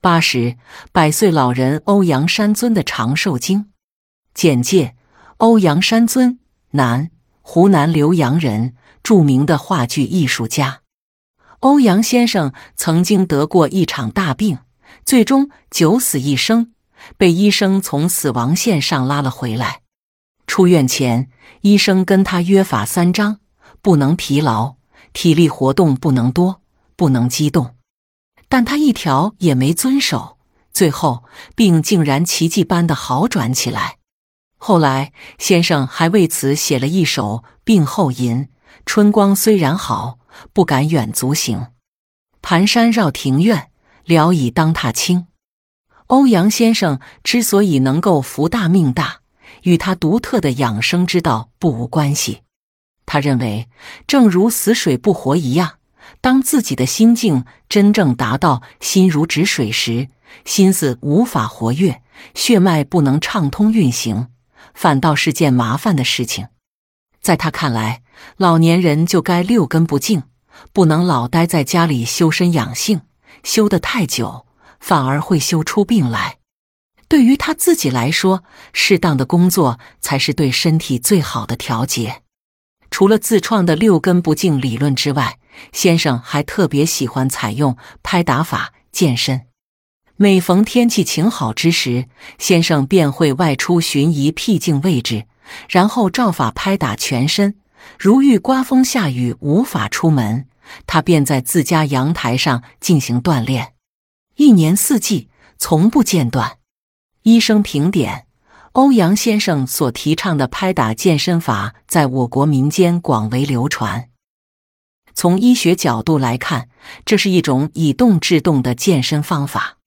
八十，百岁老人欧阳山尊的长寿经简介：欧阳山尊，男，湖南浏阳人，著名的话剧艺术家。欧阳先生曾经得过一场大病，最终九死一生，被医生从死亡线上拉了回来。出院前，医生跟他约法三章：不能疲劳，体力活动不能多，不能激动。但他一条也没遵守，最后病竟然奇迹般的好转起来。后来，先生还为此写了一首病后吟：“春光虽然好，不敢远足行。盘山绕庭院，聊以当踏青。”欧阳先生之所以能够福大命大，与他独特的养生之道不无关系。他认为，正如死水不活一样。当自己的心境真正达到心如止水时，心思无法活跃，血脉不能畅通运行，反倒是件麻烦的事情。在他看来，老年人就该六根不净，不能老待在家里修身养性，修得太久，反而会修出病来。对于他自己来说，适当的工作才是对身体最好的调节。除了自创的六根不净理论之外，先生还特别喜欢采用拍打法健身。每逢天气晴好之时，先生便会外出寻一僻静位置，然后照法拍打全身。如遇刮风下雨无法出门，他便在自家阳台上进行锻炼，一年四季从不间断。医生评点：欧阳先生所提倡的拍打健身法，在我国民间广为流传。从医学角度来看，这是一种以动制动的健身方法。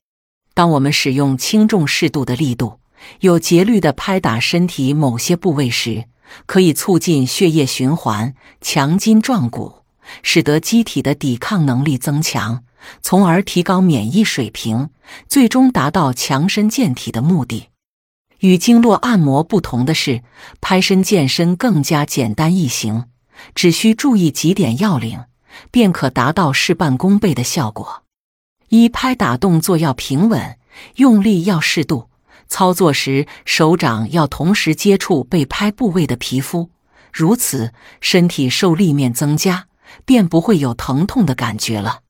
当我们使用轻重适度的力度，有节律的拍打身体某些部位时，可以促进血液循环，强筋壮骨，使得机体的抵抗能力增强，从而提高免疫水平，最终达到强身健体的目的。与经络按摩不同的是，拍身健身更加简单易行。只需注意几点要领，便可达到事半功倍的效果。一拍打动作要平稳，用力要适度。操作时，手掌要同时接触被拍部位的皮肤，如此身体受力面增加，便不会有疼痛的感觉了。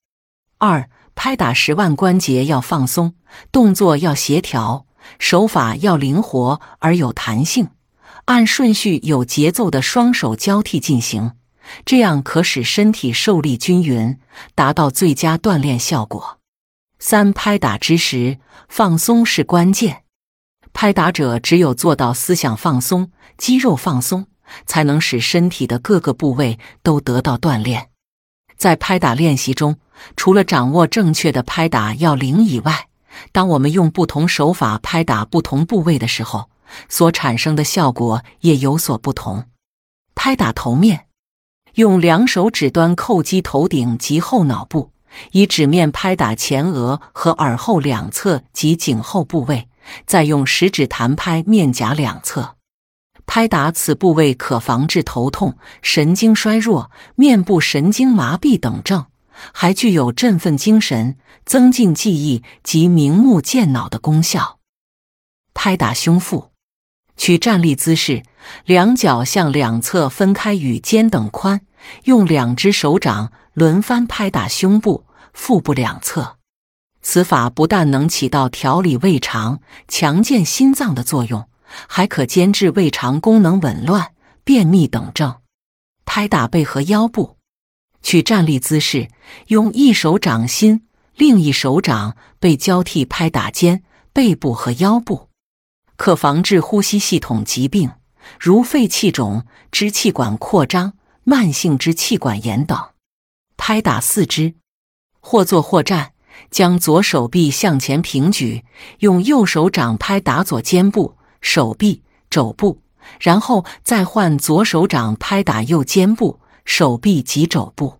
二拍打时腕关节要放松，动作要协调，手法要灵活而有弹性。按顺序有节奏的双手交替进行，这样可使身体受力均匀，达到最佳锻炼效果。三拍打之时，放松是关键。拍打者只有做到思想放松、肌肉放松，才能使身体的各个部位都得到锻炼。在拍打练习中，除了掌握正确的拍打要领以外，当我们用不同手法拍打不同部位的时候，所产生的效果也有所不同。拍打头面，用两手指端叩击头顶及后脑部，以指面拍打前额和耳后两侧及颈后部位，再用食指弹拍面颊两侧。拍打此部位可防治头痛、神经衰弱、面部神经麻痹等症，还具有振奋精神、增进记忆及明目健脑的功效。拍打胸腹。取站立姿势，两脚向两侧分开与肩等宽，用两只手掌轮番拍打胸部、腹部两侧。此法不但能起到调理胃肠、强健心脏的作用，还可监治胃肠功能紊乱、便秘等症。拍打背和腰部，取站立姿势，用一手掌心，另一手掌背交替拍打肩、背部和腰部。可防治呼吸系统疾病，如肺气肿、支气管扩张、慢性支气管炎等。拍打四肢，或坐或站，将左手臂向前平举，用右手掌拍打左肩部、手臂、肘部，然后再换左手掌拍打右肩部、手臂及肘部。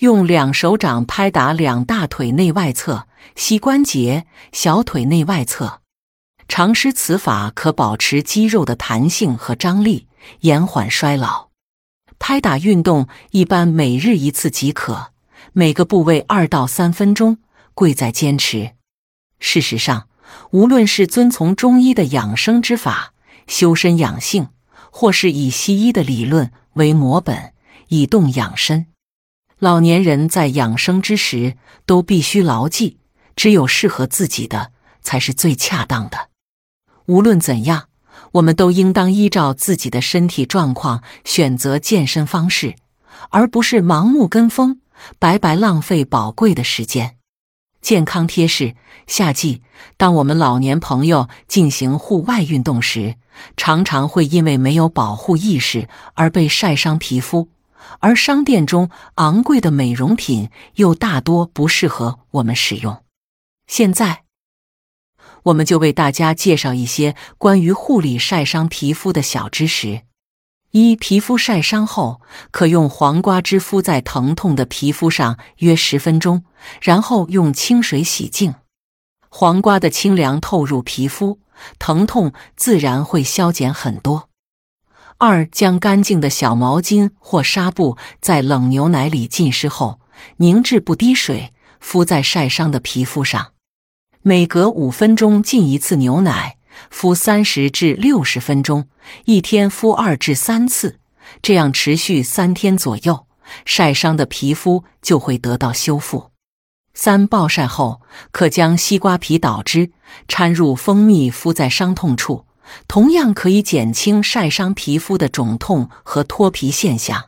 用两手掌拍打两大腿内外侧、膝关节、小腿内外侧。常施此法可保持肌肉的弹性和张力，延缓衰老。拍打运动一般每日一次即可，每个部位二到三分钟，贵在坚持。事实上，无论是遵从中医的养生之法，修身养性，或是以西医的理论为模本，以动养身，老年人在养生之时都必须牢记：只有适合自己的，才是最恰当的。无论怎样，我们都应当依照自己的身体状况选择健身方式，而不是盲目跟风，白白浪费宝贵的时间。健康贴士：夏季，当我们老年朋友进行户外运动时，常常会因为没有保护意识而被晒伤皮肤，而商店中昂贵的美容品又大多不适合我们使用。现在，我们就为大家介绍一些关于护理晒伤皮肤的小知识。一、皮肤晒伤后，可用黄瓜汁敷在疼痛的皮肤上约十分钟，然后用清水洗净。黄瓜的清凉透入皮肤，疼痛自然会消减很多。二、将干净的小毛巾或纱布在冷牛奶里浸湿后，凝制不滴水，敷在晒伤的皮肤上，每隔五分钟浸一次牛奶。敷三十至六十分钟，一天敷二至三次，这样持续三天左右，晒伤的皮肤就会得到修复。三暴晒后，可将西瓜皮捣汁掺入蜂蜜敷在伤痛处，同样可以减轻晒伤皮肤的肿痛和脱皮现象。